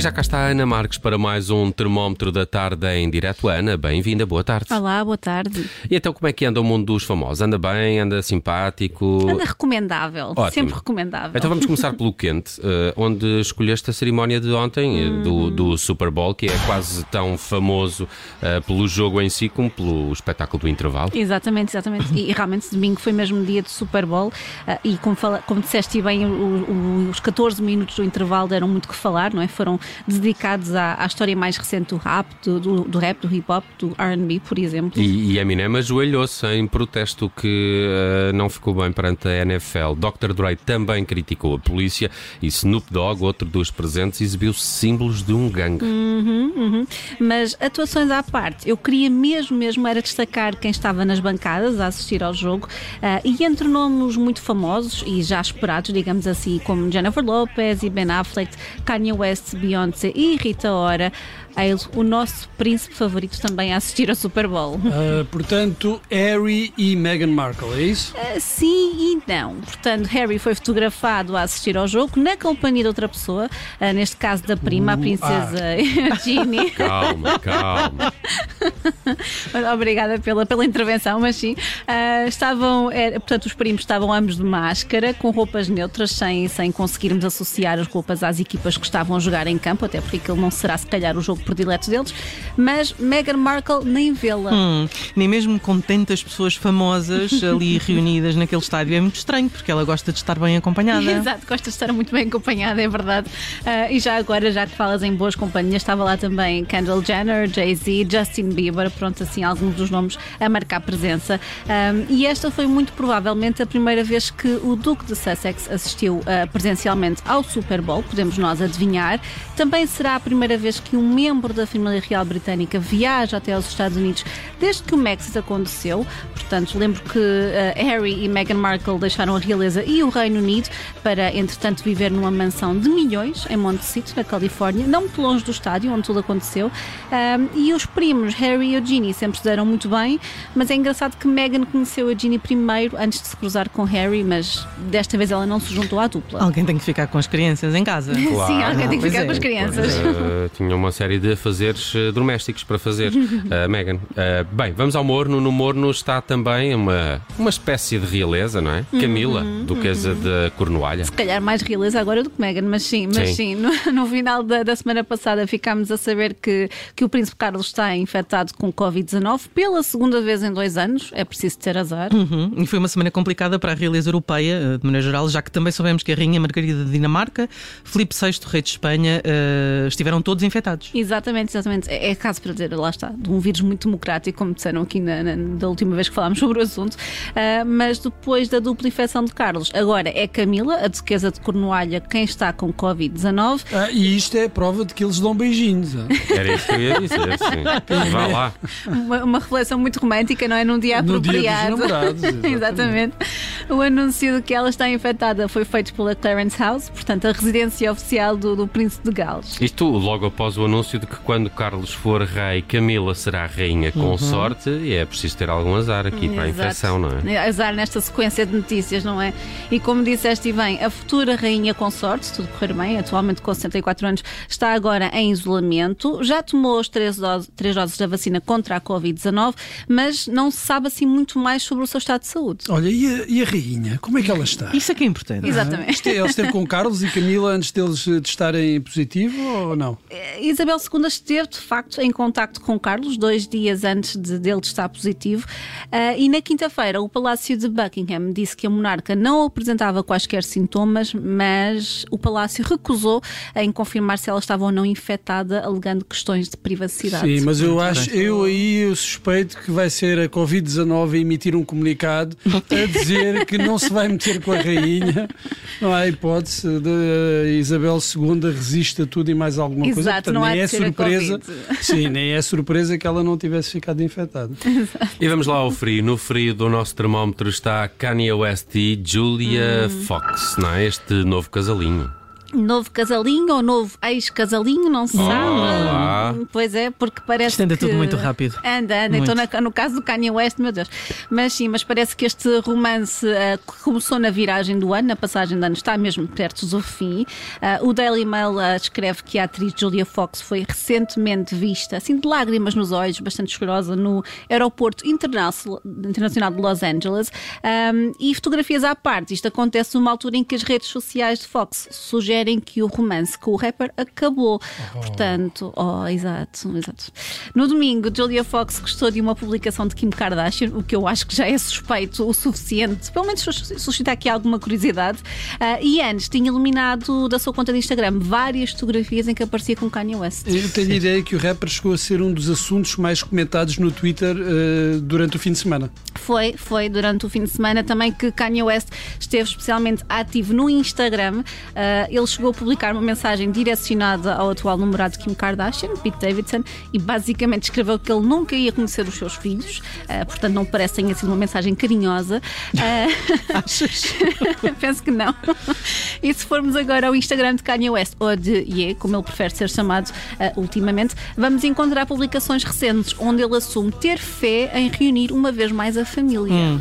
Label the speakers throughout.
Speaker 1: já cá está a Ana Marques para mais um termómetro da tarde em direto. Ana, bem-vinda, boa tarde.
Speaker 2: Olá, boa tarde.
Speaker 1: E então como é que anda o mundo dos famosos? Anda bem, anda simpático?
Speaker 2: Anda recomendável,
Speaker 1: Ótimo.
Speaker 2: sempre recomendável.
Speaker 1: Então vamos começar pelo quente, eh, onde escolheste a cerimónia de ontem, eh, do,
Speaker 2: Uhum.
Speaker 1: do Super Bowl, que é quase tão famoso eh, pelo jogo em si como pelo espetáculo do intervalo.
Speaker 2: Exatamente, exatamente. E, e realmente domingo foi mesmo dia de Super Bowl ah, e como, fala, como disseste bem, o- o- os 14 minutos do intervalo deram muito que falar, não é? Foram dedicados à, à história mais recente do rap, do, do, do rap, do hip hop, do R&B, por exemplo.
Speaker 1: E, e Eminem ajoelhou-se em protesto que eh, não ficou bem perante a NFL. Dr. Dre também criticou a polícia e Snoop Dogg, outro dos presentes, exibiu símbolos de um gangue.
Speaker 2: Uhum, uhum. Mas atuações à parte, eu queria mesmo, mesmo era destacar quem estava nas bancadas a assistir ao jogo ah, e entre nomes muito famosos e já esperados, digamos assim, como Jennifer Lopez e Ben Affleck, Kanye West, Beyoncé e Rita Ora, ele, o nosso príncipe favorito também a assistir ao Super Bowl.
Speaker 3: Ah, portanto, Harry e Meghan Markle, é isso?
Speaker 2: Ah, Sim e não. Portanto, Harry foi fotografado a assistir ao jogo na companhia de outra pessoa, ah, neste caso da prima, a
Speaker 3: Uh,
Speaker 2: princesa Ginny.
Speaker 1: Calma, calma.
Speaker 2: Obrigada pela, pela intervenção, mas sim. Ah, estavam, é, portanto, os primos estavam ambos de máscara, com roupas neutras, sem, sem conseguirmos associar as roupas às equipas que estavam a jogar em campo, até porque aquilo não será, se calhar, o jogo predileto deles. Mas Meghan Markle nem vê-la.
Speaker 4: Hum, nem mesmo com tantas pessoas famosas ali reunidas naquele estádio é muito estranho, porque ela gosta de estar bem acompanhada.
Speaker 2: Exato, gosta de estar muito bem acompanhada, é verdade. Ah, e já agora, já que falas em boas companhias, estava lá também Kendall Jenner, Jay-Z, Justin Bieber, pronto, assim, alguns dos nomes a marcar presença. Ahm, e esta foi muito provavelmente a primeira vez que o Duque de Sussex assistiu ah, presencialmente ao Super Bowl, podemos nós adivinhar. Também será a primeira vez que um membro da família real britânica viaja até aos Estados Unidos desde que o Brexit aconteceu. Portanto, lembro que ah, Harry e Meghan Markle deixaram a realeza e o Reino Unido para, entretanto, viver numa mansão de milhões em Montecito, na Califórnia, não muito longe do estádio onde tudo aconteceu. Ahm, e os primos, Harry e Eugenie, sempre se deram muito bem, mas é engraçado que Meghan conheceu a Eugenie primeiro antes de se cruzar com Harry, mas desta vez ela não se juntou à dupla.
Speaker 4: Alguém tem que ficar com as crianças em casa.
Speaker 1: Claro.
Speaker 2: Sim, alguém tem que
Speaker 4: Pois
Speaker 2: ficar
Speaker 4: é.
Speaker 2: com as crianças.
Speaker 1: Uh, tinha uma série de fazeres uh, domésticos para fazer, uh, Megan. Uh, bem, vamos ao Morno. No Morno está também uma, uma espécie de realeza, não é? Camila, duquesa de Cornualha.
Speaker 2: Se calhar mais realeza agora do que Meghan, mas sim, mas
Speaker 1: Sim.
Speaker 2: sim, no, no final da, da semana passada ficámos a saber que, que o Príncipe Carlos está infectado com Covid-19 pela segunda vez em dois anos, é preciso ter azar.
Speaker 4: Uhum. E foi uma semana complicada para a realeza europeia, eh, de maneira geral, já que também soubemos que a Rainha Margarida de Dinamarca, Filipe VI, rei de Espanha, eh, estiveram todos infectados.
Speaker 2: Exatamente, exatamente. É, é caso para dizer, lá está, de um vírus muito democrático, como disseram aqui na, na- da última vez que falámos sobre o assunto. Ah, mas depois da dupla infecção de Carlos, agora é Camila, a duquesa de Cornualha, quem está com Covid-19.
Speaker 3: Ah, e isto é prova de que eles dão beijinhos. ah.
Speaker 1: Era isso que eu ia dizer, sim. Vá lá.
Speaker 2: Uma, uma reflexão muito romântica, não é? Num dia
Speaker 3: No dia dos
Speaker 2: apropriado.
Speaker 3: namorados, exatamente.
Speaker 2: exatamente. O anúncio de que ela está infectada foi feito pela Clarence House, portanto, a residência oficial do, do Príncipe de Gales.
Speaker 1: Isto logo após o anúncio de que quando Carlos for rei, Camila será rainha consorte e é preciso ter algum azar aqui para a
Speaker 2: Exato.
Speaker 1: infecção, não é?
Speaker 2: Azar nesta sequência de notícias, não é? E como disseste bem, a futura rainha consorte, se tudo correr bem, atualmente com 64 anos, está agora em isolamento, já tomou as três doses, três doses da vacina contra a Covid-19, mas não se sabe assim muito mais sobre o seu estado de saúde.
Speaker 3: Olha, e a, e a rainha? Como é que ela está?
Speaker 4: Isso é que é importante.
Speaker 2: Exatamente.
Speaker 3: Este- Ela esteve com Carlos e Camila antes deles eh, testarem positivo ou não?
Speaker 2: Isabel II esteve, de facto, em contacto com Carlos dois dias antes de dele estar positivo Ah, e na quinta-feira o Palácio de Buckingham disse que a monarca não apresentava quaisquer sintomas, mas o Palácio recusou em confirmar se ela estava ou não infectada, alegando questões de privacidade.
Speaker 3: Sim, mas eu acho, eu aí eu suspeito que vai ser a Covid-19 a emitir um comunicado a dizer que não se vai meter com a rainha. Não há hipótese de Isabel II resiste a tudo e mais alguma coisa.
Speaker 2: Exato, não há
Speaker 3: nem
Speaker 2: de
Speaker 3: é surpresa. Sim, nem é surpresa que ela não tivesse ficado infectada.
Speaker 1: E vamos lá ao frio. No frio do nosso termómetro está Kanye West e Julia Fox, não é? Este novo casalinho.
Speaker 2: Novo casalinho ou novo ex-casalinho, não se
Speaker 1: Olá.
Speaker 2: sabe. Pois é, porque parece
Speaker 4: Isto anda
Speaker 2: que...
Speaker 4: tudo muito rápido.
Speaker 2: Anda, anda.
Speaker 4: Muito.
Speaker 2: Então, no caso do Kanye West, meu Deus. Mas sim, mas parece que este romance que começou na viragem do ano, na passagem de ano, está mesmo perto do fim. Ah, o Daily Mail ah, escreve que a atriz Julia Fox foi recentemente vista, assim de lágrimas nos olhos, bastante chorosa, no aeroporto internacional, de Los Angeles. Ahm, e fotografias à parte, isto acontece numa altura em que as redes sociais de Fox sugerem que o romance com o rapper acabou. Portanto, oh, exato, exato. No domingo, Julia Fox gostou de uma publicação de Kim Kardashian, o que eu acho que já é suspeito o suficiente, pelo menos sus- suscita aqui alguma curiosidade. Ah, e antes tinha eliminado da sua conta de Instagram várias fotografias em que aparecia com Kanye West.
Speaker 3: Eu tenho a ideia que o rapper chegou a ser um dos assuntos mais comentados no Twitter eh, durante o fim de semana.
Speaker 2: Foi, foi durante o fim de semana também que Kanye West esteve especialmente ativo no Instagram. Ah, ele chegou a publicar uma mensagem direcionada ao atual namorado de Kim Kardashian, Pete Davidson, e basicamente escreveu que ele nunca ia conhecer os seus filhos, ah, portanto não parece tenha sido uma mensagem carinhosa. Ah, Penso que não. E se formos agora ao Instagram de Kanye West, ou de Ye, como ele prefere ser chamado ah, ultimamente, vamos encontrar publicações recentes onde ele assume ter fé em reunir uma vez mais a família.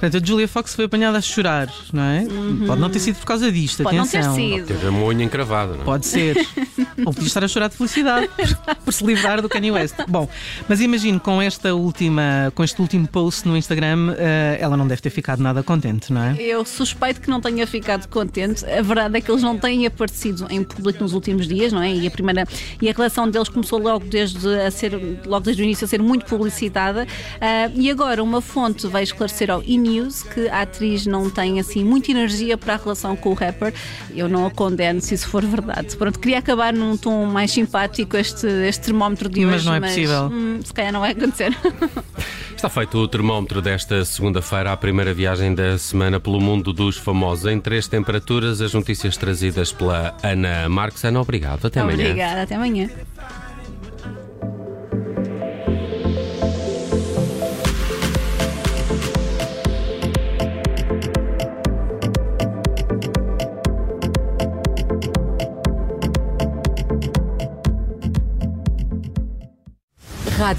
Speaker 4: Portanto, a Julia Fox foi apanhada a chorar, não é? Pode não ter sido por causa disto,
Speaker 2: Uhum. Pode não ter
Speaker 4: atenção.
Speaker 2: sido.
Speaker 1: Teve a unha encravada, não é?
Speaker 4: Pode ser. Ou podia estar a chorar de felicidade por, por se livrar do Kanye West. Bom, mas imagino com esta última, com este último post no Instagram, eh, ela não deve ter ficado nada contente, não é?
Speaker 2: Eu suspeito que não tenha ficado contente. A verdade é que eles não têm aparecido em público nos últimos dias, não é? E a primeira e a relação deles começou logo desde a ser logo desde o início a ser muito publicitada. Ah, e agora uma fonte vai esclarecer ao E! News que a atriz não tem assim muita energia para a relação com o rapper. Eu não a condeno se isso for verdade. Pronto, queria acabar num tom mais simpático este, este termómetro de
Speaker 4: Mas
Speaker 2: hoje,
Speaker 4: não é possível.
Speaker 2: hum, se calhar não vai acontecer.
Speaker 1: Está feito o termómetro desta segunda-feira, a primeira viagem da semana pelo mundo dos famosos em três temperaturas. As notícias trazidas pela Ana Marques. Ana, obrigado. Até amanhã.
Speaker 2: Obrigada, até amanhã.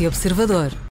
Speaker 5: Rádio Observador.